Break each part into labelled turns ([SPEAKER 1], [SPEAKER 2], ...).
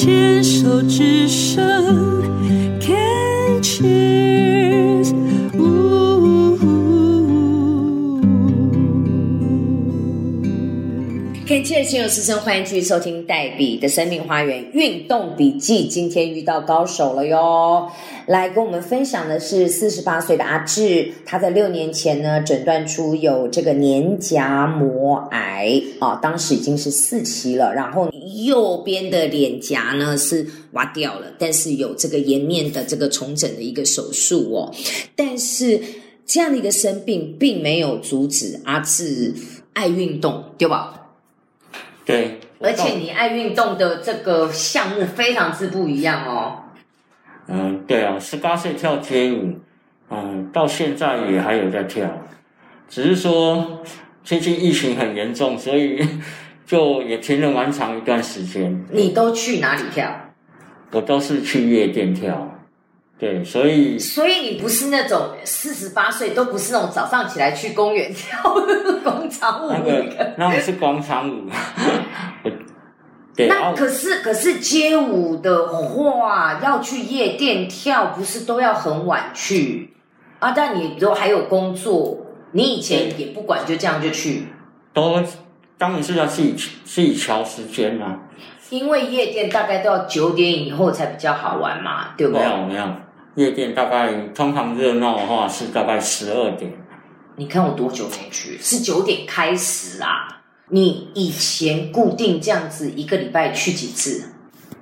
[SPEAKER 1] 牵手之声。
[SPEAKER 2] 感谢心有师生，欢迎继续收听黛比的生命花园运动笔记。今天遇到高手了哟，来跟我们分享的是四十八岁的阿志，他在六年前呢诊断出有这个黏荚膜癌啊，当时已经是四期了，然后右边的脸颊呢是挖掉了，但是有这个颜面的这个重整的一个手术哦，但是这样的一个生病，并没有阻止阿志爱运动，对吧？
[SPEAKER 3] 对，
[SPEAKER 2] 而且你爱运动的这个项目非常之不一样哦。
[SPEAKER 3] 嗯，对啊，十八岁跳街舞，嗯，到现在也还有在跳，只是说最近疫情很严重，所以 就也停了蛮长一段时间。
[SPEAKER 2] 你都去哪里跳？
[SPEAKER 3] 我都是去夜店跳，对，所以
[SPEAKER 2] 所以你不是那种四十八岁都不是那种早上起来去公园跳广场舞
[SPEAKER 3] 那个那我是广场舞，我 对，
[SPEAKER 2] 那可是可是街舞的话，要去夜店跳，不是都要很晚去啊？但你都还有工作，你以前也不管，就这样就去，
[SPEAKER 3] 都当然是要自己自己调时间啊。
[SPEAKER 2] 因为夜店大概都要九点以后才比较好玩嘛，对不
[SPEAKER 3] 没？有没有，夜店大概通常热闹的话是大概十二点。
[SPEAKER 2] 你看我多久没去？是九点开始啊。你以前固定这样子一个礼拜去几次？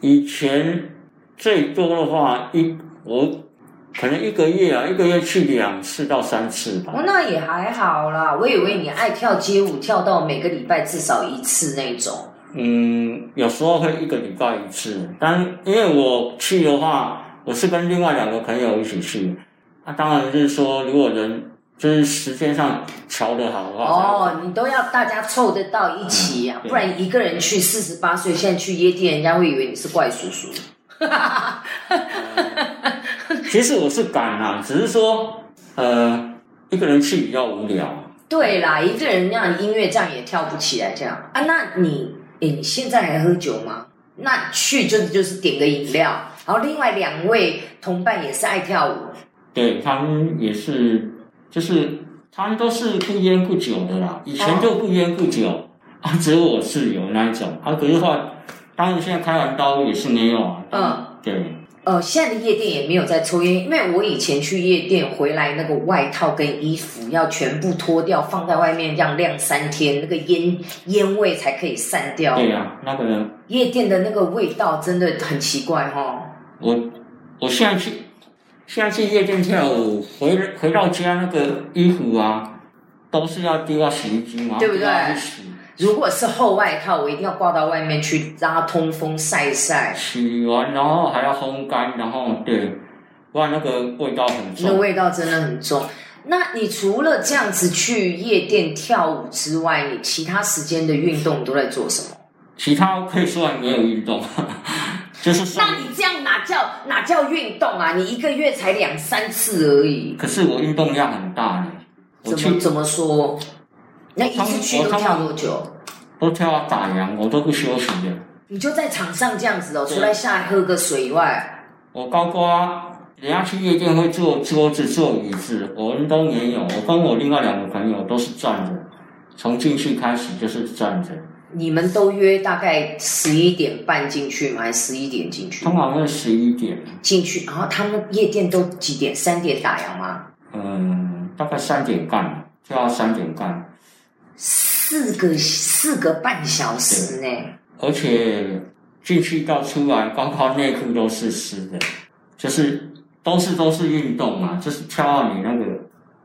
[SPEAKER 3] 以前最多的话一我可能一个月啊，一个月去两次到三次吧。
[SPEAKER 2] 哦，那也还好啦。我以为你爱跳街舞，跳到每个礼拜至少一次那种。
[SPEAKER 3] 嗯，有时候会一个礼拜一次，但因为我去的话，我是跟另外两个朋友一起去。那、当然就是说，如果人就是时间上调得好的话，
[SPEAKER 2] 哦，你都要大家凑得到一起啊，
[SPEAKER 3] 嗯
[SPEAKER 2] 不然一个人去四十八岁，现在去夜店，人家会以为你是怪叔叔。
[SPEAKER 3] 其实我是敢啊，只是说呃，一个人去比较无聊。
[SPEAKER 2] 对啦，一个人那样音乐这样也跳不起来，这样啊？那你，诶，你现在还喝酒吗？那去就就是点个饮料，然后另外两位同伴也是爱跳舞，
[SPEAKER 3] 对他们也是，就是他们都是不烟不酒的啦，以前就不烟不酒啊，只有我是有那一种啊，可是话，当然现在开完刀也是没有啊。
[SPEAKER 2] 嗯，
[SPEAKER 3] 对，
[SPEAKER 2] 呃，现在的夜店也没有在抽烟，因为我以前去夜店回来，那个外套跟衣服要全部脱掉，放在外面让晾三天，那个烟烟味才可以散掉。
[SPEAKER 3] 对呀、那个
[SPEAKER 2] 夜店的那个味道真的很奇怪哈、哦。
[SPEAKER 3] 我我现在去，现在去夜店跳舞，回回到家那个衣服啊，都是要丢到洗衣机嘛，
[SPEAKER 2] 对不对？如果是厚外套，我一定要挂到外面去，让它通风晒一晒，
[SPEAKER 3] 洗完然后还要烘干，然后对，不然那个味道很重
[SPEAKER 2] 那
[SPEAKER 3] 重。
[SPEAKER 2] 味道真的很重。那你除了这样子去夜店跳舞之外，你其他时间的运动都在做什么？
[SPEAKER 3] 其他可以说没有运动，就是上
[SPEAKER 2] 那你这样哪叫哪叫运动啊？你一个月才两三次而已，
[SPEAKER 3] 可是我运动量很大呢，
[SPEAKER 2] 怎么怎么说？那一次去都跳多久？
[SPEAKER 3] 都跳到打烊，我都不休息的。
[SPEAKER 2] 你就在场上这样子哦，除了下来喝个水以外，
[SPEAKER 3] 我高瓜，人家去夜店会坐桌子、坐椅子，我们都没有。我跟我另外两个朋友都是站着，从进去开始就是站着，
[SPEAKER 2] 你们都约大概十一点半进去吗？还是十一点进去？
[SPEAKER 3] 通常是十一点，
[SPEAKER 2] 进去，然后他们夜店都几点？三点打烊吗？
[SPEAKER 3] 嗯，大概三点半，就要三点半，
[SPEAKER 2] 四个四个半小时呢。
[SPEAKER 3] 而且进去到出来，包括内裤都是湿的，就是都是都是运动嘛，就是跳到你那个，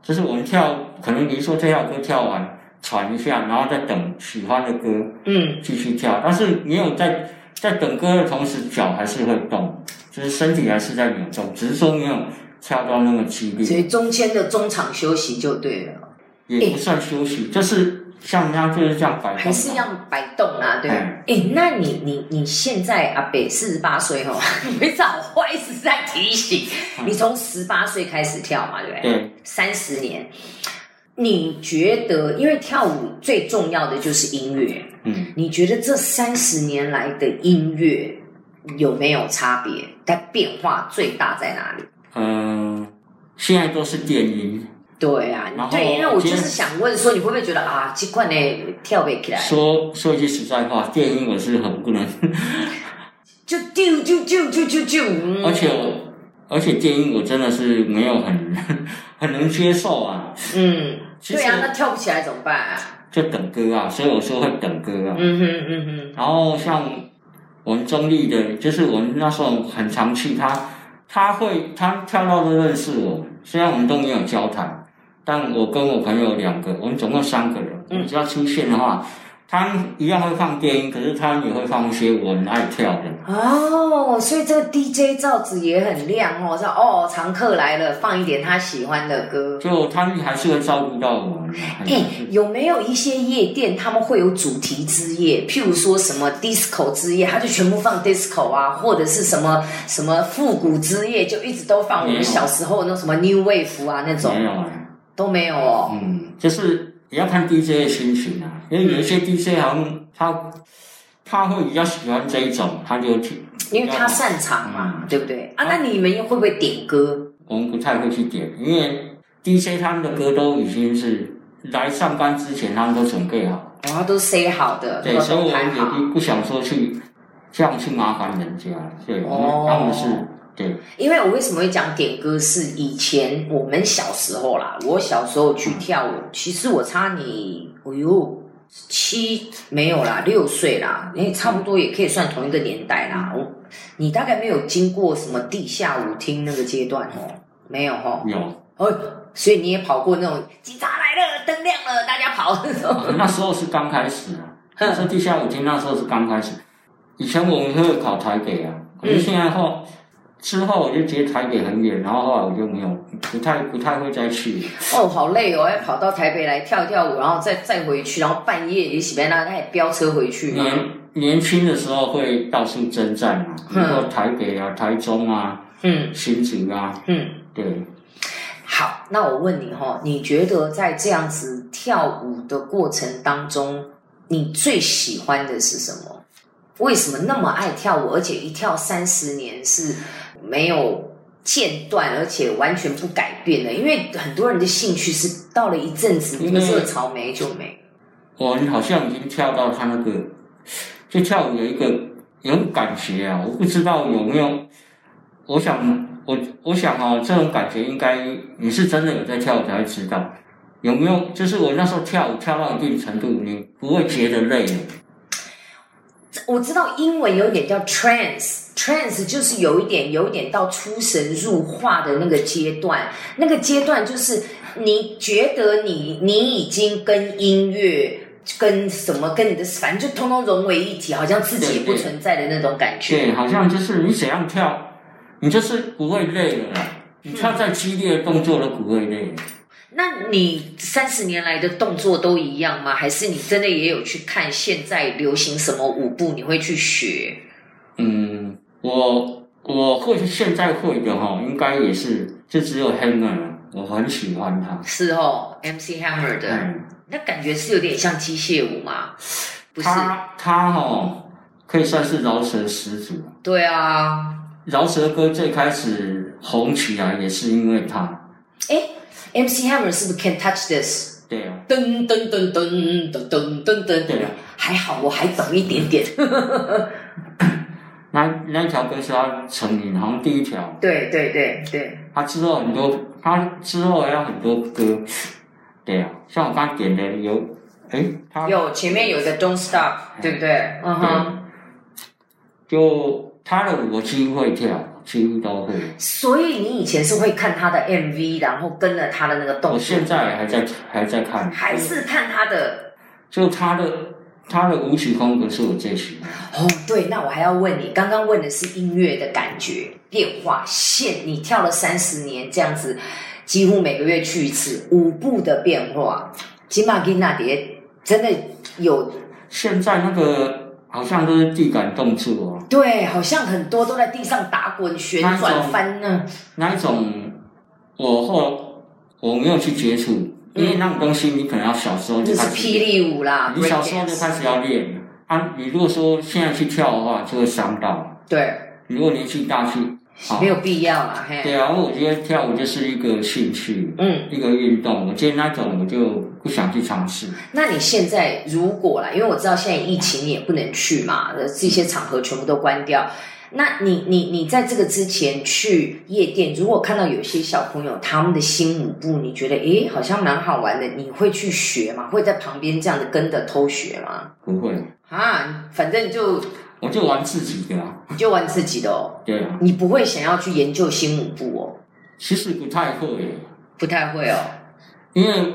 [SPEAKER 3] 就是我们跳，可能比如说这条歌跳完喘一下，然后再等喜欢的歌
[SPEAKER 2] 嗯，
[SPEAKER 3] 继续跳，但是你有在在等歌的同时，脚还是会动，就是身体还是在扭动，只是说没有跳到那么激烈，
[SPEAKER 2] 所以中间的中场休息就对了，
[SPEAKER 3] 也不算休息，就是像他就是这样摆动，
[SPEAKER 2] 还是要摆动啊，对。
[SPEAKER 3] 嗯
[SPEAKER 2] 哎，那你你你现在阿北四十八岁哦，没找我一直在提醒你，从十八岁开始跳嘛，对不对？
[SPEAKER 3] 对，
[SPEAKER 2] 三十年，你觉得，因为跳舞最重要的就是音乐，
[SPEAKER 3] 嗯，
[SPEAKER 2] 你觉得这三十年来的音乐有没有差别？它变化最大在哪里？
[SPEAKER 3] 嗯、现在都是电音，
[SPEAKER 2] 对啊对，因为我就是想问说，你会不会觉得啊，这款呢跳不起来，
[SPEAKER 3] 说说一句实在话，电音我是很不能，
[SPEAKER 2] 就丢就就就就就，嗯。
[SPEAKER 3] 而且我而且电音我真的是没有很 很能接受啊，
[SPEAKER 2] 嗯，对啊，那跳不起来怎么办啊？
[SPEAKER 3] 就等歌啊，所以我说会等歌啊。
[SPEAKER 2] 嗯哼嗯哼，
[SPEAKER 3] 然后像我们中立的，就是我们那时候很常去他，他会他跳到都认识我，虽然我们都没有交谈，但我跟我朋友两个，我们总共三个人，
[SPEAKER 2] 嗯
[SPEAKER 3] 只要出现的话，他一样会放电音，可是他也会放一些我很爱跳的。
[SPEAKER 2] 哦，所以这个 DJ 罩子也很亮哦，说哦，常客来了，放一点他喜欢的歌。
[SPEAKER 3] 就他们还是会照顾到我。
[SPEAKER 2] 哎、有没有一些夜店他们会有主题之夜？譬如说什么 disco 之夜，他就全部放 disco 啊，或者是什么什么复古之夜，就一直都放我们小时候那什么 new wave 啊那
[SPEAKER 3] 没
[SPEAKER 2] 种
[SPEAKER 3] 有啊，
[SPEAKER 2] 都没有哦。
[SPEAKER 3] 嗯，就是也要看 DJ 的心情啊，因为有一些 DJ 好像他他会比较喜欢这一种，他就去，
[SPEAKER 2] 因为他擅长嘛，
[SPEAKER 3] 嗯
[SPEAKER 2] 对不对？啊，那你们又会不会点歌？
[SPEAKER 3] 我们不太会去点，因为 DJ 他们的歌都已经是来上班之前他们都准备好，
[SPEAKER 2] 然后都 say 好的，
[SPEAKER 3] 对，所以我们。也不不想说去这样去麻烦人家，对，因
[SPEAKER 2] 哦
[SPEAKER 3] 为他们是对，
[SPEAKER 2] 因为我为什么会讲点歌，是以前我们小时候啦，我小时候去跳舞，其实我差你，哎呦，七没有啦，六岁啦，因为差不多也可以算同一个年代啦。我你大概没有经过什么地下舞厅那个阶段哦，没有哦，
[SPEAKER 3] 有，
[SPEAKER 2] 哦，所以你也跑过那种警察来了，灯亮了，大家跑那种。
[SPEAKER 3] 那时候是刚开始啊，我说地下舞厅那时候是刚开始，以前我们会考台北啊，可是现在后。之后我就觉得台北很远，然后后来我就没有不太不太会再去。
[SPEAKER 2] 哦，好累哦，要跑到台北来跳跳舞，然后再再回去，然后半夜也喜欢那那飙车回去嘛。
[SPEAKER 3] 年年轻的时候会到处征战嘛，比如说
[SPEAKER 2] 嗯
[SPEAKER 3] 台北啊、台中啊、
[SPEAKER 2] 嗯
[SPEAKER 3] 新竹啊，
[SPEAKER 2] 嗯。
[SPEAKER 3] 对，
[SPEAKER 2] 好，那我问你哈，你觉得在这样子跳舞的过程当中，你最喜欢的是什么？为什么那么爱跳舞，而且一跳三十年是没有间断，而且完全不改变的？因为很多人的兴趣是到了一阵子，
[SPEAKER 3] 因为
[SPEAKER 2] 热潮没就没。
[SPEAKER 3] 我好像已经跳到他那个，就跳舞有一个有感觉啊，我不知道有没有，我想我我想啊，这种感觉应该你是真的有在跳舞才会知道，有没有？就是我那时候跳舞跳到一定程度，你不会觉得累了。
[SPEAKER 2] 我知道英文有点叫 trance，trance 就是有一点有一点到出神入化的那个阶段，那个阶段就是你觉得你你已经跟音乐。跟什么跟你的反正就通通融为一体，好像自己也不存在的那种感觉。
[SPEAKER 3] 对，好像就是你怎样跳，你就是不会累了啦。你跳再激烈的动作都不会累。
[SPEAKER 2] 那你三十年来的动作都一样吗？还是你真的也有去看现在流行什么舞步，你会去学？
[SPEAKER 3] 嗯，我我会现在会的哈，应该也是就只有 Hammer，我很喜欢他。
[SPEAKER 2] 是哦，MC Hammer 的，
[SPEAKER 3] 嗯，
[SPEAKER 2] 那感觉是有点像机械舞嘛？不是？
[SPEAKER 3] 他他哈可以算是饶舌始祖。
[SPEAKER 2] 对啊，
[SPEAKER 3] 饶舌歌最开始红起来也是因为他。
[SPEAKER 2] 哎，MC Hammer 是不是 Can Touch This？
[SPEAKER 3] 对啊，
[SPEAKER 2] 噔噔噔噔噔噔噔噔，
[SPEAKER 3] 对啊，
[SPEAKER 2] 还好我还早一点点。
[SPEAKER 3] 那那条歌是他成名，好像第一条。
[SPEAKER 2] 对对对对，
[SPEAKER 3] 他之后很多，他之后还有很多歌。对啊，像我刚刚点的有，哎，他
[SPEAKER 2] 有前面有一个 Don't Stop，对不对？嗯哼。
[SPEAKER 3] 就他的舞我几乎会跳，几乎都会。
[SPEAKER 2] 所以你以前是会看他的 MV，然后跟着他的那个动作，
[SPEAKER 3] 我现在还在还在看，
[SPEAKER 2] 还是看他的
[SPEAKER 3] 就他的他的舞曲风格是我最喜欢。
[SPEAKER 2] 哦，对，那我还要问你，刚刚问的是音乐的感觉变化，线你跳了三十年这样子，几乎每个月去一次，舞步的变化，金马金那蝶真的有
[SPEAKER 3] 现在那个好像都是地感动处哦，
[SPEAKER 2] 对，好像很多都在地上打滚、旋转、翻呢。
[SPEAKER 3] 那一种我后我没有去接触，因为那种东西你可能要小时候就
[SPEAKER 2] 就是
[SPEAKER 3] 开始
[SPEAKER 2] 霹雳舞啦，
[SPEAKER 3] 你小时候就开始要练，啊，你如果说现在去跳的话，就会伤到。
[SPEAKER 2] 对，
[SPEAKER 3] 如果年纪大去，好
[SPEAKER 2] 没有必要啦，嘿，
[SPEAKER 3] 对啊，我觉得跳舞就是一个兴趣，
[SPEAKER 2] 嗯。
[SPEAKER 3] 一个运动。我觉得那种我就不想去尝试。
[SPEAKER 2] 那你现在如果啦，因为我知道现在疫情你也不能去嘛，呃这些场合全部都关掉。那你你你在这个之前去夜店，如果看到有些小朋友他们的新舞步，你觉得诶好像蛮好玩的，你会去学吗？会在旁边这样子跟着偷学吗？
[SPEAKER 3] 不会，
[SPEAKER 2] 啊，反正就
[SPEAKER 3] 我就玩自己的啊。
[SPEAKER 2] 你就玩自己的哦，
[SPEAKER 3] 对啊，
[SPEAKER 2] 你不会想要去研究新舞步哦，
[SPEAKER 3] 其实不太会，
[SPEAKER 2] 不太会哦。
[SPEAKER 3] 因为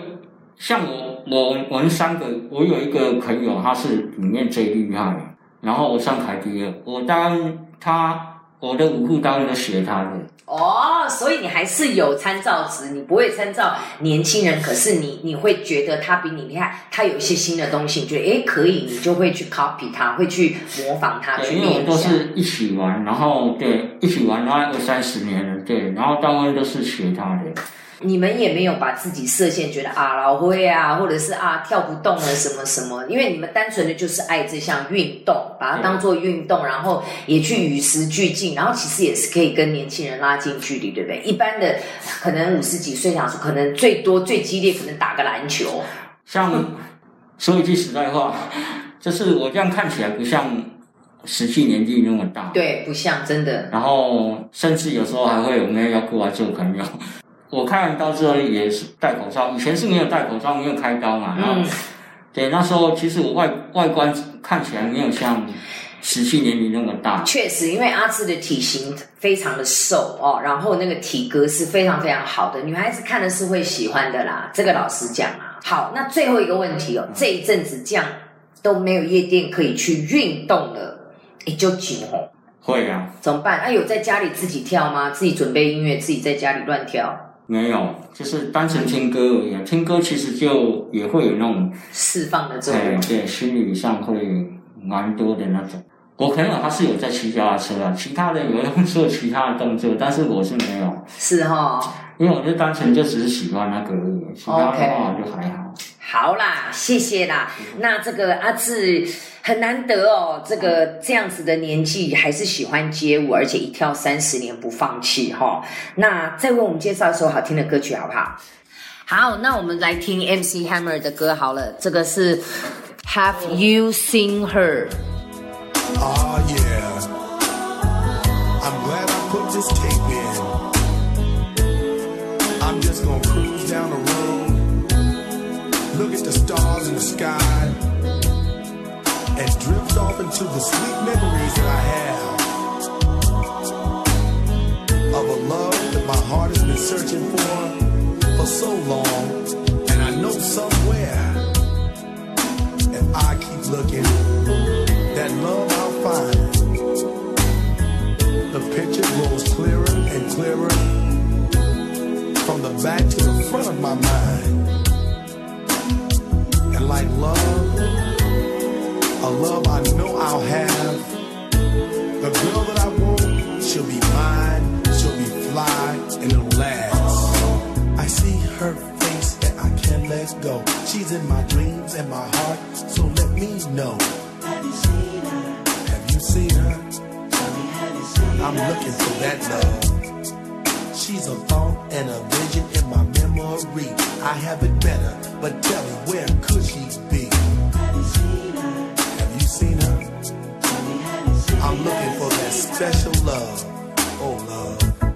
[SPEAKER 3] 像我，我我们三个，我有一个朋友，他是里面最厉害的，然后我上台第二，我当他我的舞步当然都学他的。
[SPEAKER 2] 哦，所以你还是有参照值，你不会参照年轻人，可是你你会觉得他比你厉害，他有一些新的东西，你觉得诶可以，你就会去 copy 他，会去模仿他，去
[SPEAKER 3] 对，因为我们都。是一起玩，然后对一起玩，然后二三十年了，对，然后大部分都是学他的。
[SPEAKER 2] 你们也没有把自己设限，觉得啊老灰啊，或者是啊跳不动了什么什么，因为你们单纯的就是爱这项运动，把它当做运动，然后也去与时俱进，然后其实也是可以跟年轻人拉近距离，对不对？一般的可能五十几岁想说，可能最多最激烈可能打个篮球，
[SPEAKER 3] 像说一句实在话，就是我这样看起来不像实际年纪那么大，
[SPEAKER 2] 对，不像真的。
[SPEAKER 3] 然后甚至有时候还会有人要过来做朋友。我开完刀之后也是戴口罩，以前是没有戴口罩，没有开刀嘛。然后，
[SPEAKER 2] 嗯，
[SPEAKER 3] 对，那时候其实我外外观看起来没有像实际年龄那么大。
[SPEAKER 2] 确实，因为阿志的体型非常的瘦哦，然后那个体格是非常非常好的，女孩子看的是会喜欢的啦。这个老实讲啊。好，那最后一个问题哦，这一阵子这样都没有夜店可以去运动了，也就紧哦，
[SPEAKER 3] 会啊，
[SPEAKER 2] 怎么办？啊，有在家里自己跳吗？自己准备音乐，自己在家里乱跳，
[SPEAKER 3] 没有，就是单纯听歌而已啊。听歌其实就也会有那种，
[SPEAKER 2] 释放的作
[SPEAKER 3] 哎
[SPEAKER 2] 用。，
[SPEAKER 3] 对，心理上会蛮多的那种。我朋友他是有在骑脚踏车啊，其他人有人做其他的动作，但是我是没有。
[SPEAKER 2] 是哈、
[SPEAKER 3] 因为我就单纯就只是喜欢那个而已，其他的话就还好。
[SPEAKER 2] 好啦，谢谢啦。那这个阿志很难得哦，这个这样子的年纪还是喜欢街舞，而且一跳三十年不放弃哈、那再为我们介绍一首好听的歌曲好不好？好，那我们来听 MC Hammer 的歌好了，这个是 Have You Seen
[SPEAKER 4] yeah. Look at the stars in the sky, and drift off into the sweet memories that I have of a love that my heart has been searching for for so long. And I know somewhere, if I keep looking, that love I'll find. The picture grows clearer and clearer from the back to the front of my mind. A love I know I'll have. The girl that I want, she'll be mine, she'll be fly, and it'll last. I see her face and I can't let go. She's in my dreams and my heart, so let me know. Have you seen her? Have you seen her? I'm looking for that love. She's a thought and a vision in my memory. I have it better, but tell me where could she be? I'm looking for that special love. Oh, love.